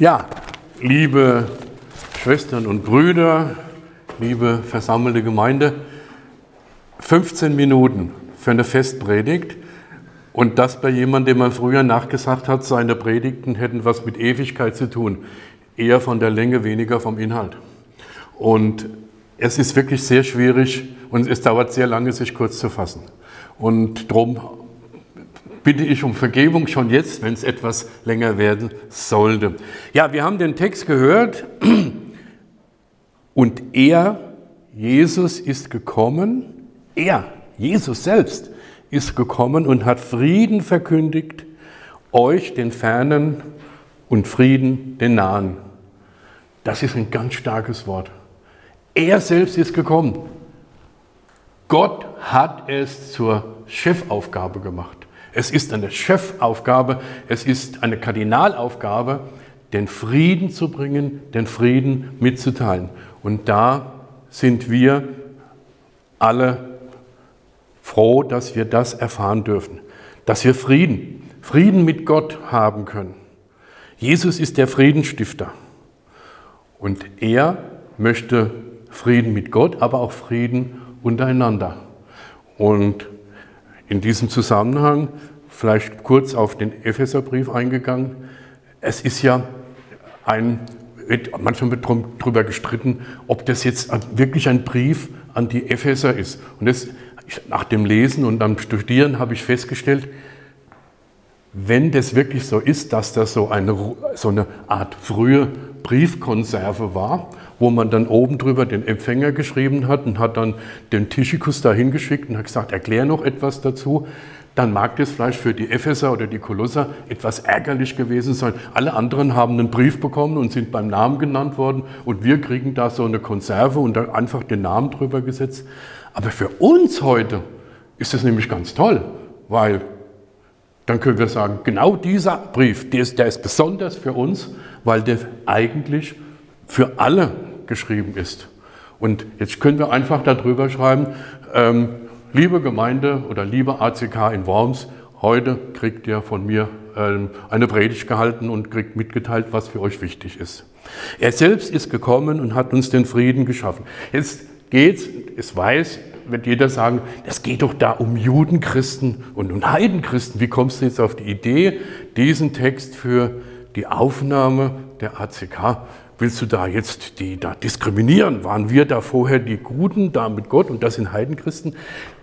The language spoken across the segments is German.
Ja, liebe Schwestern und Brüder, liebe versammelte Gemeinde, 15 Minuten für eine Festpredigt und das bei jemandem, dem man früher nachgesagt hat, seine Predigten hätten was mit Ewigkeit zu tun, eher von der Länge, weniger vom Inhalt. Und es ist wirklich sehr schwierig und es dauert sehr lange, sich kurz zu fassen. Und darum bitte ich um Vergebung schon jetzt, wenn es etwas länger werden sollte. Ja, wir haben den Text gehört und er, Jesus, ist gekommen, er, Jesus selbst, ist gekommen und hat Frieden verkündigt, euch den Fernen und Frieden den Nahen. Das ist ein ganz starkes Wort. Er selbst ist gekommen. Gott hat es zur Chefaufgabe gemacht. Es ist eine Chefaufgabe, es ist eine Kardinalaufgabe, den Frieden zu bringen, den Frieden mitzuteilen. Und da sind wir alle froh, dass wir das erfahren dürfen, dass wir Frieden, Frieden mit Gott haben können. Jesus ist der Friedensstifter und er möchte Frieden mit Gott, aber auch Frieden untereinander. Und in diesem Zusammenhang vielleicht kurz auf den Epheserbrief eingegangen. Es ist ja ein, manchmal wird darüber gestritten, ob das jetzt wirklich ein Brief an die Epheser ist. Und das, nach dem Lesen und am Studieren habe ich festgestellt, wenn das wirklich so ist, dass das so eine, so eine Art frühe Briefkonserve war, wo man dann oben drüber den Empfänger geschrieben hat und hat dann den Tischikus dahin geschickt und hat gesagt, erklär noch etwas dazu, dann mag das vielleicht für die Epheser oder die Kolosser etwas ärgerlich gewesen sein. Alle anderen haben einen Brief bekommen und sind beim Namen genannt worden und wir kriegen da so eine Konserve und dann einfach den Namen drüber gesetzt. Aber für uns heute ist das nämlich ganz toll, weil dann können wir sagen, genau dieser Brief, der ist, der ist besonders für uns, weil der eigentlich für alle geschrieben ist. Und jetzt können wir einfach darüber schreiben, ähm, liebe Gemeinde oder liebe ACK in Worms, heute kriegt ihr von mir ähm, eine Predigt gehalten und kriegt mitgeteilt, was für euch wichtig ist. Er selbst ist gekommen und hat uns den Frieden geschaffen. Jetzt geht's, es weiß, wird jeder sagen, es geht doch da um Judenchristen und um Heidenchristen. Wie kommst du jetzt auf die Idee, diesen Text für die Aufnahme der ACK, willst du da jetzt die da diskriminieren? Waren wir da vorher die Guten, da mit Gott und das sind Heidenchristen?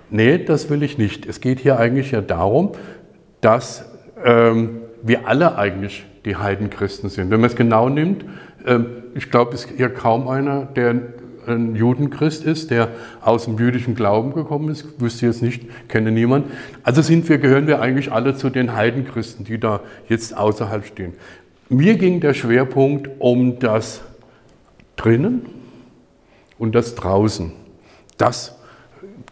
Nee, das will ich nicht. Es geht hier eigentlich ja darum, dass ähm, wir alle eigentlich die Heidenchristen sind. Wenn man es genau nimmt, ähm, ich glaube, es ist hier kaum einer, der ein Judenchrist ist, der aus dem jüdischen Glauben gekommen ist, wüsste jetzt nicht, kenne niemand. Also sind wir, gehören wir eigentlich alle zu den Heidenchristen, die da jetzt außerhalb stehen. Mir ging der Schwerpunkt um das drinnen und das draußen. Das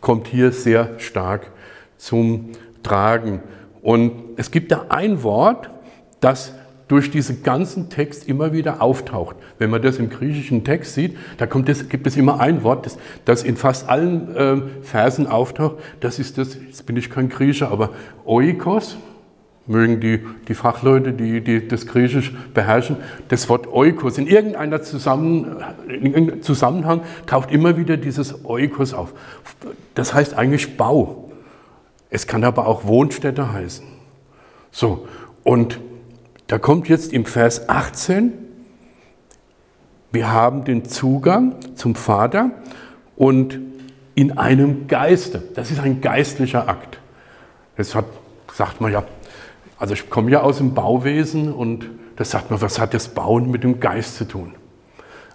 kommt hier sehr stark zum Tragen. Und es gibt da ein Wort, das durch diesen ganzen Text immer wieder auftaucht. Wenn man das im griechischen Text sieht, da kommt es, gibt es immer ein Wort, das, das in fast allen äh, Versen auftaucht. Das ist das, jetzt bin ich kein Griecher, aber Oikos, mögen die, die Fachleute, die, die das Griechisch beherrschen, das Wort Oikos. In irgendeiner Zusammen, in irgendeinem Zusammenhang taucht immer wieder dieses Oikos auf. Das heißt eigentlich Bau. Es kann aber auch Wohnstätte heißen. So, und da kommt jetzt im Vers 18, wir haben den Zugang zum Vater und in einem Geiste. Das ist ein geistlicher Akt. Das hat, sagt man ja, also ich komme ja aus dem Bauwesen und das sagt man, was hat das Bauen mit dem Geist zu tun?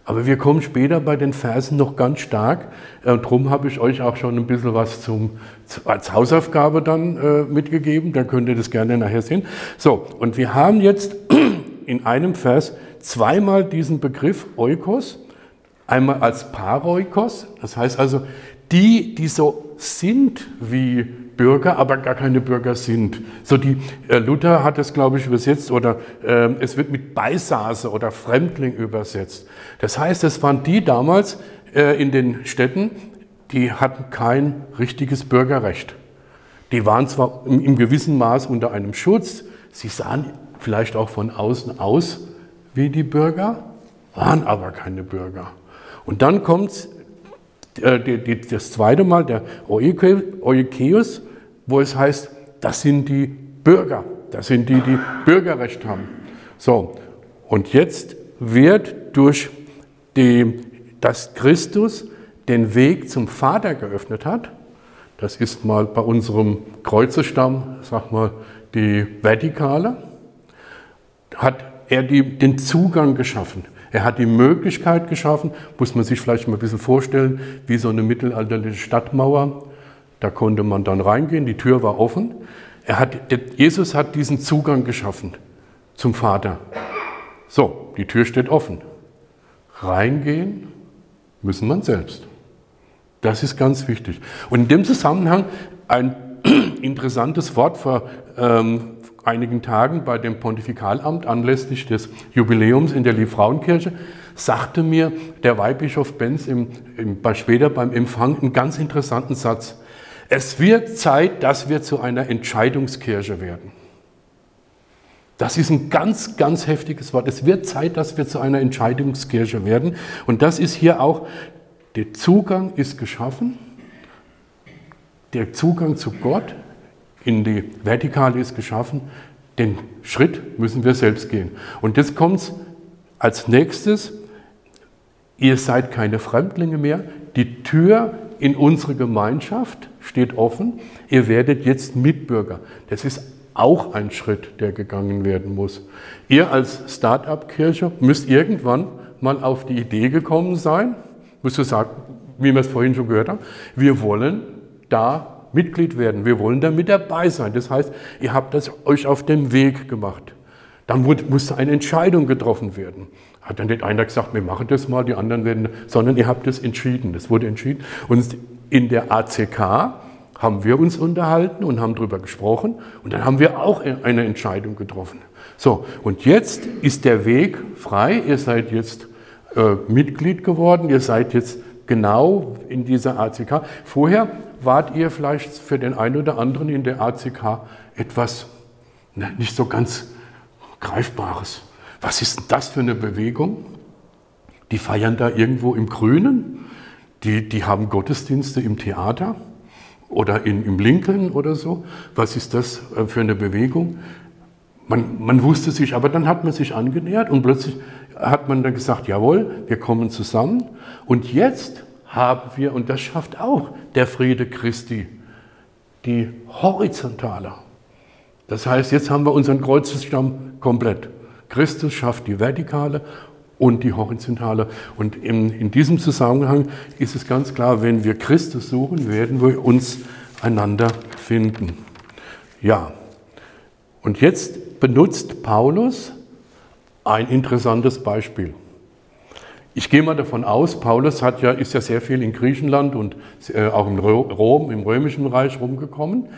Aber wir kommen später bei den Versen noch ganz stark. Äh, darum habe ich euch auch schon ein bisschen was zum, als Hausaufgabe dann äh, mitgegeben. Da könnt ihr das gerne nachher sehen. So, und wir haben jetzt in einem Vers zweimal diesen Begriff Oikos. Einmal als Paroikos, das heißt also die, die so sind wie Bürger, aber gar keine Bürger sind. So die äh, Luther hat es, glaube ich, übersetzt oder äh, es wird mit Beisase oder Fremdling übersetzt. Das heißt, es waren die damals äh, in den Städten, die hatten kein richtiges Bürgerrecht. Die waren zwar im, im gewissen Maß unter einem Schutz, sie sahen vielleicht auch von außen aus wie die Bürger, waren aber keine Bürger. Und dann kommt äh, das zweite Mal, der Euikeus, wo es heißt, das sind die Bürger, das sind die, die Bürgerrecht haben. So, und jetzt wird durch die, dass Christus den Weg zum Vater geöffnet hat, das ist mal bei unserem Kreuzestamm, sag mal, die Vertikale, hat er die, den Zugang geschaffen. Er hat die Möglichkeit geschaffen, muss man sich vielleicht mal ein bisschen vorstellen, wie so eine mittelalterliche Stadtmauer. Da konnte man dann reingehen, die Tür war offen. Hat, Jesus hat diesen Zugang geschaffen zum Vater. So, die Tür steht offen. Reingehen müssen man selbst. Das ist ganz wichtig. Und in dem Zusammenhang ein interessantes Wort vor ähm, einigen Tagen bei dem Pontifikalamt anlässlich des Jubiläums in der Liebfrauenkirche sagte mir der Weihbischof Benz im, im, später beim Empfang einen ganz interessanten Satz. Es wird Zeit, dass wir zu einer Entscheidungskirche werden. Das ist ein ganz, ganz heftiges Wort. Es wird Zeit, dass wir zu einer Entscheidungskirche werden. Und das ist hier auch, der Zugang ist geschaffen. Der Zugang zu Gott in die Vertikale ist geschaffen. Den Schritt müssen wir selbst gehen. Und jetzt kommt als nächstes, ihr seid keine Fremdlinge mehr. Die Tür in unsere Gemeinschaft steht offen. Ihr werdet jetzt Mitbürger. Das ist auch ein Schritt, der gegangen werden muss. Ihr als Start-up-Kirche müsst irgendwann mal auf die Idee gekommen sein, müsst ihr sagen, wie wir es vorhin schon gehört haben, wir wollen da Mitglied werden. Wir wollen da mit dabei sein. Das heißt, ihr habt das euch auf den Weg gemacht. Dann musste eine Entscheidung getroffen werden. Hat dann nicht einer gesagt, wir machen das mal, die anderen werden, sondern ihr habt das entschieden. Das wurde entschieden. Und in der ACK haben wir uns unterhalten und haben darüber gesprochen. Und dann haben wir auch eine Entscheidung getroffen. So, und jetzt ist der Weg frei. Ihr seid jetzt äh, Mitglied geworden. Ihr seid jetzt genau in dieser ACK. Vorher wart ihr vielleicht für den einen oder anderen in der ACK etwas ne, nicht so ganz Greifbares. Was ist denn das für eine Bewegung? Die feiern da irgendwo im Grünen, die, die haben Gottesdienste im Theater oder in, im Lincoln oder so. Was ist das äh, für eine Bewegung? Man, man wusste sich, aber dann hat man sich angenähert und plötzlich hat man dann gesagt, jawohl, wir kommen zusammen. Und jetzt haben wir, und das schafft auch der Friede Christi, die horizontale. Das heißt, jetzt haben wir unseren Kreuzesstamm komplett. Christus schafft die vertikale und die horizontale. Und in, in diesem Zusammenhang ist es ganz klar, wenn wir Christus suchen, werden wir uns einander finden. Ja, und jetzt benutzt Paulus ein interessantes Beispiel. Ich gehe mal davon aus, Paulus hat ja, ist ja sehr viel in Griechenland und äh, auch in Rom, im Römischen Reich rumgekommen,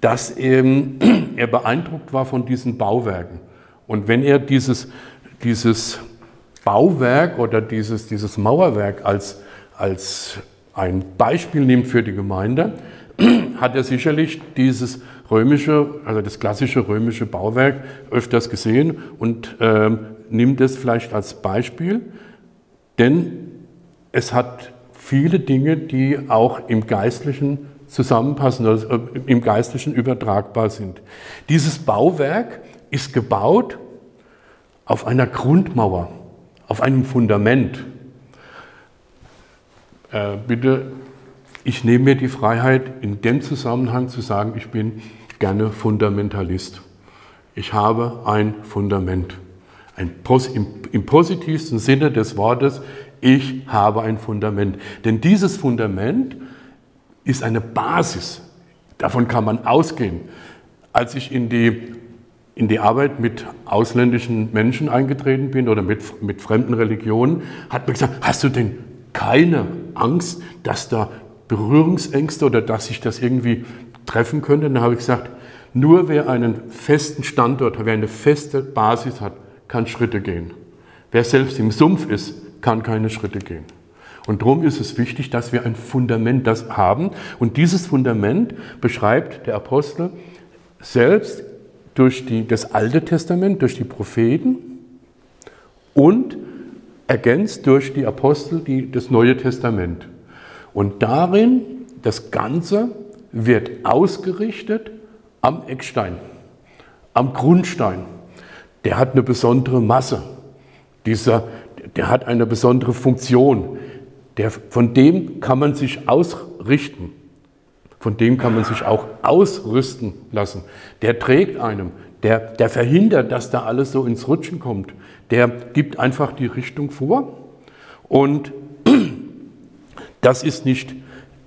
dass ähm, er beeindruckt war von diesen Bauwerken. Und wenn er dieses, dieses Bauwerk oder dieses, dieses Mauerwerk als, als ein Beispiel nimmt für die Gemeinde, hat er sicherlich dieses römische, also das klassische römische Bauwerk öfters gesehen und ähm, nimmt es vielleicht als Beispiel. Denn es hat viele Dinge, die auch im Geistlichen zusammenpassen, also im Geistlichen übertragbar sind. Dieses Bauwerk ist gebaut auf einer Grundmauer, auf einem Fundament. Äh, bitte, ich nehme mir die Freiheit, in dem Zusammenhang zu sagen, ich bin gerne Fundamentalist. Ich habe ein Fundament. Ein, im, Im positivsten Sinne des Wortes, ich habe ein Fundament. Denn dieses Fundament ist eine Basis. Davon kann man ausgehen. Als ich in die, in die Arbeit mit ausländischen Menschen eingetreten bin oder mit, mit fremden Religionen, hat man gesagt, hast du denn keine Angst, dass da Berührungsängste oder dass sich das irgendwie treffen könnte? Dann habe ich gesagt, nur wer einen festen Standort, wer eine feste Basis hat, kann Schritte gehen. Wer selbst im Sumpf ist, kann keine Schritte gehen. Und darum ist es wichtig, dass wir ein Fundament das haben. Und dieses Fundament beschreibt der Apostel selbst durch die, das Alte Testament, durch die Propheten und ergänzt durch die Apostel die, das Neue Testament. Und darin, das Ganze wird ausgerichtet am Eckstein, am Grundstein. Der hat eine besondere Masse, dieser, der hat eine besondere Funktion. Der, von dem kann man sich ausrichten. Von dem kann man sich auch ausrüsten lassen. Der trägt einem, der, der verhindert, dass da alles so ins Rutschen kommt. Der gibt einfach die Richtung vor. Und das ist nicht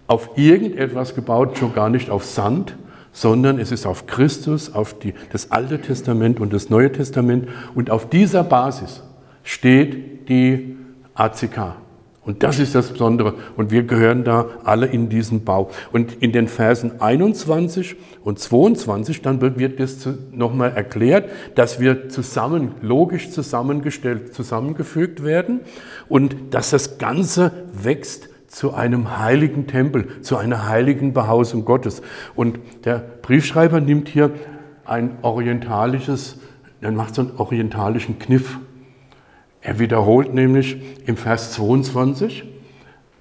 auf irgendetwas gebaut, schon gar nicht auf Sand, sondern es ist auf Christus, auf die, das Alte Testament und das Neue Testament. Und auf dieser Basis steht die ACK. Und das ist das Besondere. Und wir gehören da alle in diesen Bau. Und in den Versen 21 und 22, dann wird das nochmal erklärt, dass wir zusammen, logisch zusammengestellt, zusammengefügt werden und dass das Ganze wächst zu einem heiligen Tempel, zu einer heiligen Behausung Gottes. Und der Briefschreiber nimmt hier ein orientalisches, er macht so einen orientalischen Kniff. Er wiederholt nämlich im Vers 22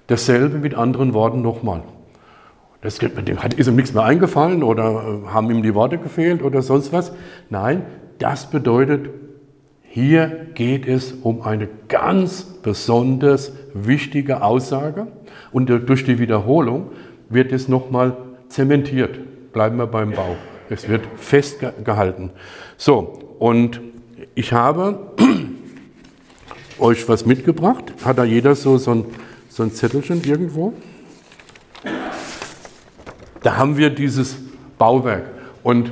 dasselbe mit anderen Worten nochmal. Das ist ihm nichts mehr eingefallen oder äh, haben ihm die Worte gefehlt oder sonst was. Nein, das bedeutet, hier geht es um eine ganz besonders wichtige Aussage und durch die Wiederholung wird es nochmal zementiert. Bleiben wir beim Bau. Es wird festgehalten. So, und ich habe euch was mitgebracht. Hat da jeder so, so, ein, so ein Zettelchen irgendwo? Da haben wir dieses Bauwerk. Und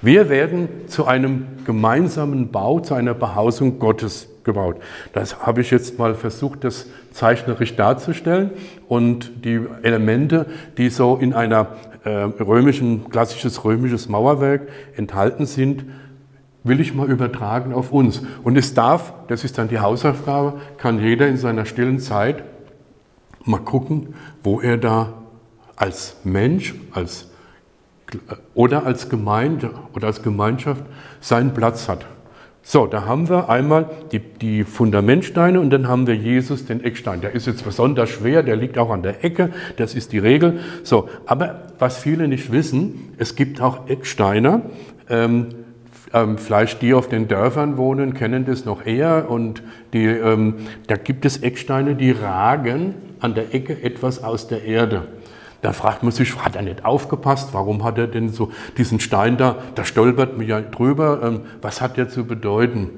wir werden zu einem gemeinsamen Bau, zu einer Behausung Gottes gebaut. Das habe ich jetzt mal versucht, das zeichnerisch darzustellen. Und die Elemente, die so in einer äh, römischen, klassisches römisches Mauerwerk enthalten sind, will ich mal übertragen auf uns. Und es darf, das ist dann die Hausaufgabe, kann jeder in seiner stillen Zeit mal gucken, wo er da als Mensch, als, oder als Gemeinde oder als Gemeinschaft seinen Platz hat. So, da haben wir einmal die, die, Fundamentsteine und dann haben wir Jesus, den Eckstein. Der ist jetzt besonders schwer, der liegt auch an der Ecke, das ist die Regel. So, aber was viele nicht wissen, es gibt auch Ecksteine, ähm, ähm, vielleicht die auf den Dörfern wohnen, kennen das noch eher. Und die, ähm, da gibt es Ecksteine, die ragen an der Ecke etwas aus der Erde. Da fragt man sich, hat er nicht aufgepasst? Warum hat er denn so diesen Stein da? Da stolpert man ja drüber. Ähm, was hat der zu bedeuten?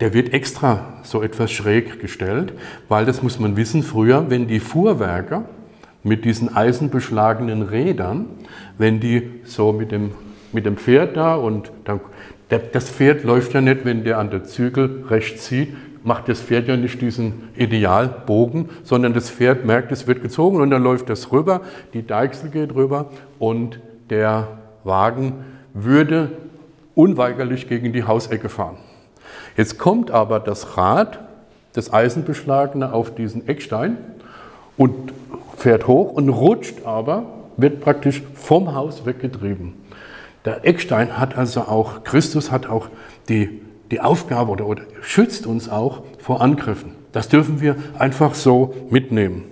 Der wird extra so etwas schräg gestellt, weil das muss man wissen, früher, wenn die Fuhrwerker mit diesen eisenbeschlagenen Rädern, wenn die so mit dem mit dem Pferd da und dann, das Pferd läuft ja nicht, wenn der an der Zügel rechts zieht, macht das Pferd ja nicht diesen Idealbogen, sondern das Pferd merkt, es wird gezogen und dann läuft das rüber, die Deichsel geht rüber und der Wagen würde unweigerlich gegen die Hausecke fahren. Jetzt kommt aber das Rad, das Eisenbeschlagene, auf diesen Eckstein und fährt hoch und rutscht aber, wird praktisch vom Haus weggetrieben. Der Eckstein hat also auch, Christus hat auch die, die Aufgabe oder, oder schützt uns auch vor Angriffen. Das dürfen wir einfach so mitnehmen.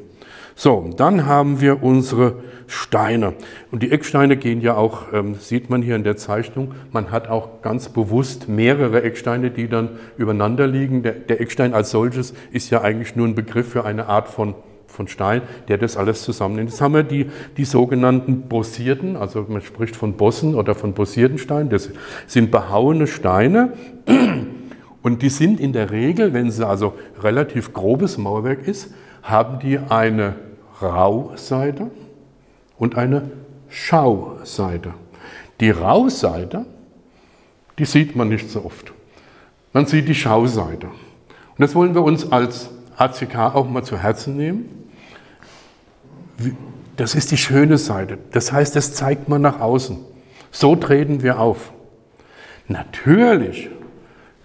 So, dann haben wir unsere Steine. Und die Ecksteine gehen ja auch, ähm, sieht man hier in der Zeichnung, man hat auch ganz bewusst mehrere Ecksteine, die dann übereinander liegen. Der, der Eckstein als solches ist ja eigentlich nur ein Begriff für eine Art von von Stein, der das alles zusammennimmt. Jetzt haben wir die, die sogenannten bossierten, also man spricht von Bossen oder von bossierten Steinen, das sind behauene Steine und die sind in der Regel, wenn es also relativ grobes Mauerwerk ist, haben die eine Rauseite und eine Schauseite. Die Rauseite, die sieht man nicht so oft. Man sieht die Schauseite. Und das wollen wir uns als ACK auch mal zu Herzen nehmen. Das ist die schöne Seite. Das heißt, das zeigt man nach außen. So treten wir auf. Natürlich,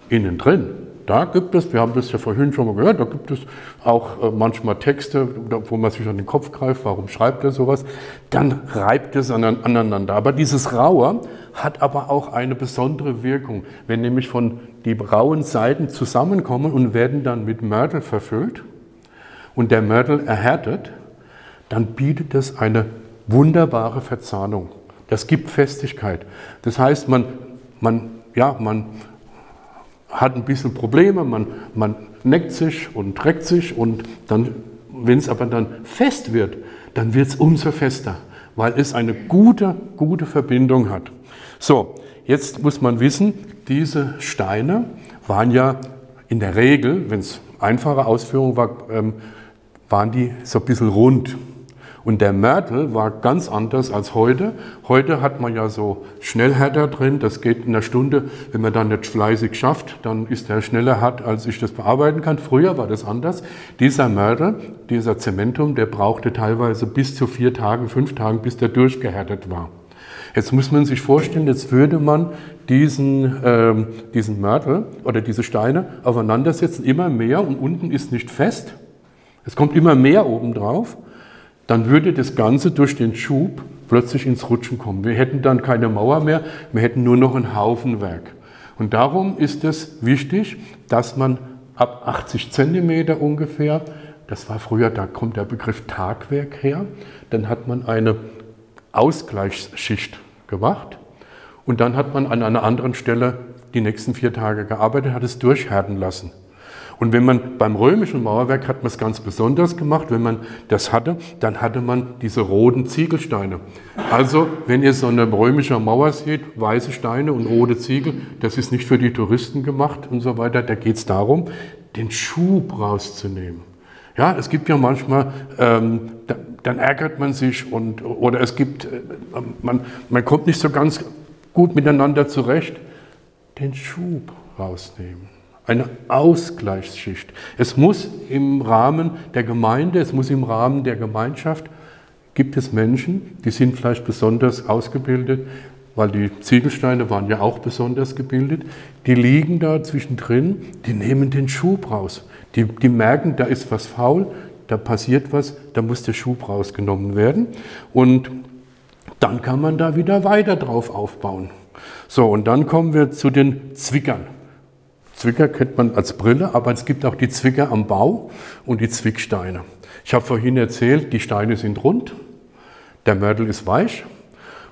innen drin, da gibt es, wir haben das ja vorhin schon mal gehört, da gibt es auch äh, manchmal Texte, wo man sich an den Kopf greift, warum schreibt er sowas? Dann reibt es aneinander. Aber dieses Rauer hat aber auch eine besondere Wirkung. Wenn nämlich von die rauen Seiten zusammenkommen und werden dann mit Mörtel verfüllt und der Mörtel erhärtet, dann bietet es eine wunderbare Verzahnung. Das gibt Festigkeit. Das heißt, man, man, ja, man hat ein bisschen Probleme, man, man neckt sich und trägt sich und dann, wenn es aber dann fest wird, dann wird es umso fester, weil es eine gute, gute Verbindung hat. So, jetzt muss man wissen, diese Steine waren ja in der Regel, wenn es einfache Ausführung war, ähm, waren die so ein bisschen rund. Und der Mörtel war ganz anders als heute. Heute hat man ja so Schnellhärter drin, das geht in einer Stunde. Wenn man dann nicht fleißig schafft, dann ist der schneller hart, als ich das bearbeiten kann. Früher war das anders. Dieser Mörtel, dieser Zementum, der brauchte teilweise bis zu vier Tagen, fünf Tagen, bis der durchgehärtet war. Jetzt muss man sich vorstellen, jetzt würde man diesen, ähm, diesen Mörtel oder diese Steine aufeinandersetzen, immer mehr und unten ist nicht fest. Es kommt immer mehr oben drauf dann würde das Ganze durch den Schub plötzlich ins Rutschen kommen. Wir hätten dann keine Mauer mehr, wir hätten nur noch ein Haufenwerk. Und darum ist es wichtig, dass man ab 80 Zentimeter ungefähr, das war früher, da kommt der Begriff Tagwerk her, dann hat man eine Ausgleichsschicht gemacht und dann hat man an einer anderen Stelle die nächsten vier Tage gearbeitet, hat es durchhärten lassen. Und wenn man beim römischen Mauerwerk hat man es ganz besonders gemacht, wenn man das hatte, dann hatte man diese roten Ziegelsteine. Also, wenn ihr so eine römische Mauer seht, weiße Steine und rote Ziegel, das ist nicht für die Touristen gemacht und so weiter. Da geht es darum, den Schub rauszunehmen. Ja, es gibt ja manchmal, ähm, da, dann ärgert man sich und, oder es gibt, äh, man, man kommt nicht so ganz gut miteinander zurecht. Den Schub rausnehmen eine Ausgleichsschicht. Es muss im Rahmen der Gemeinde, es muss im Rahmen der Gemeinschaft, gibt es Menschen, die sind vielleicht besonders ausgebildet, weil die Ziegelsteine waren ja auch besonders gebildet, die liegen da zwischendrin, die nehmen den Schub raus. Die, die merken, da ist was faul, da passiert was, da muss der Schub rausgenommen werden. Und dann kann man da wieder weiter drauf aufbauen. So, und dann kommen wir zu den Zwickern. Zwicker kennt man als Brille, aber es gibt auch die Zwicker am Bau und die Zwicksteine. Ich habe vorhin erzählt, die Steine sind rund, der Mörtel ist weich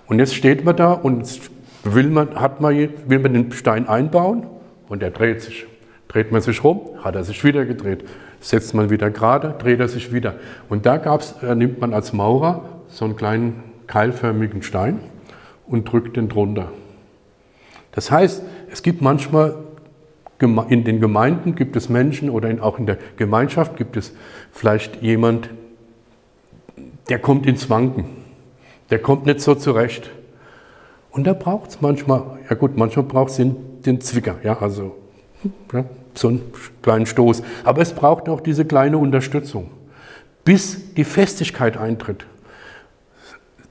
und jetzt steht man da und will man, hat man, will man den Stein einbauen und er dreht sich. Dreht man sich rum, hat er sich wieder gedreht. Setzt man wieder gerade, dreht er sich wieder. Und da gab's, äh, nimmt man als Maurer so einen kleinen keilförmigen Stein und drückt den drunter. Das heißt, es gibt manchmal in den Gemeinden gibt es Menschen oder auch in der Gemeinschaft gibt es vielleicht jemand, der kommt ins Wanken, der kommt nicht so zurecht. Und da braucht es manchmal, ja gut, manchmal braucht es den, den, Zwicker, ja, also ja, so einen kleinen Stoß. Aber es braucht auch diese kleine Unterstützung, bis die Festigkeit eintritt.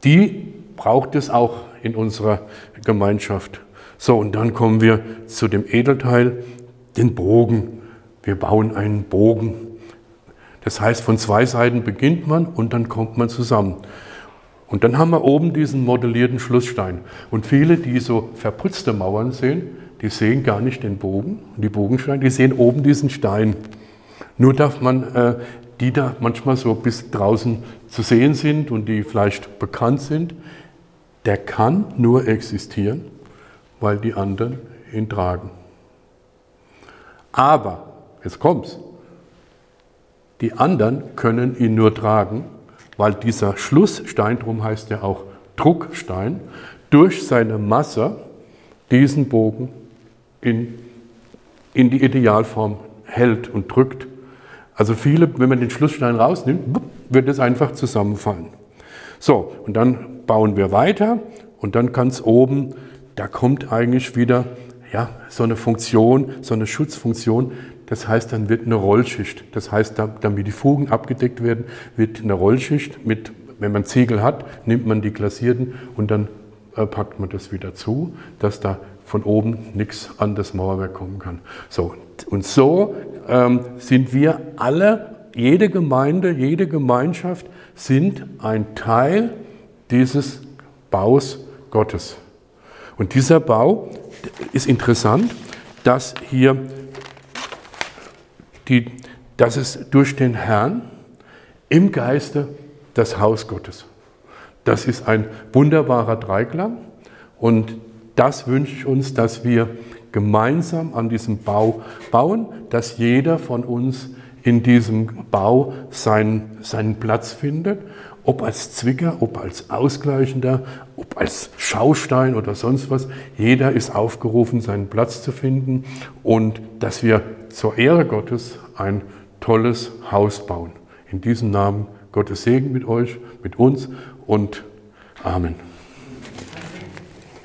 Die braucht es auch in unserer Gemeinschaft. So, und dann kommen wir zu dem Edelteil, den Bogen. Wir bauen einen Bogen. Das heißt, von zwei Seiten beginnt man und dann kommt man zusammen. Und dann haben wir oben diesen modellierten Schlussstein. Und viele, die so verputzte Mauern sehen, die sehen gar nicht den Bogen, die Bogensteine, die sehen oben diesen Stein. Nur darf man, äh, die da manchmal so bis draußen zu sehen sind und die vielleicht bekannt sind, der kann nur existieren, weil die anderen ihn tragen. Aber, jetzt kommt's, die anderen können ihn nur tragen, weil dieser Schlussstein, drum heißt er auch Druckstein, durch seine Masse diesen Bogen in, in die Idealform hält und drückt. Also viele, wenn man den Schlussstein rausnimmt, wird es einfach zusammenfallen. So, und dann bauen wir weiter und dann ganz oben, da kommt eigentlich wieder ja, so eine Funktion, so eine Schutzfunktion. Das heißt, dann wird eine Rollschicht. Das heißt, damit die Fugen abgedeckt werden, wird eine Rollschicht mit, wenn man Ziegel hat, nimmt man die glasierten und dann äh, packt man das wieder zu, dass da von oben nichts an das Mauerwerk kommen kann. So, und so ähm, sind wir alle, jede Gemeinde, jede Gemeinschaft sind ein Teil dieses Baus Gottes. Und dieser Bau ist interessant, dass hier die, dass es durch den Herrn im Geiste das Haus Gottes. Das ist ein wunderbarer Dreiklang und das wünsche ich uns, dass wir gemeinsam an diesem Bau bauen, dass jeder von uns in diesem Bau seinen, seinen Platz findet, ob als Zwicker, ob als Ausgleichender, ob als Schaustein oder sonst was. Jeder ist aufgerufen, seinen Platz zu finden und dass wir zur Ehre Gottes ein tolles Haus bauen. In diesem Namen Gottes Segen mit euch, mit uns und Amen.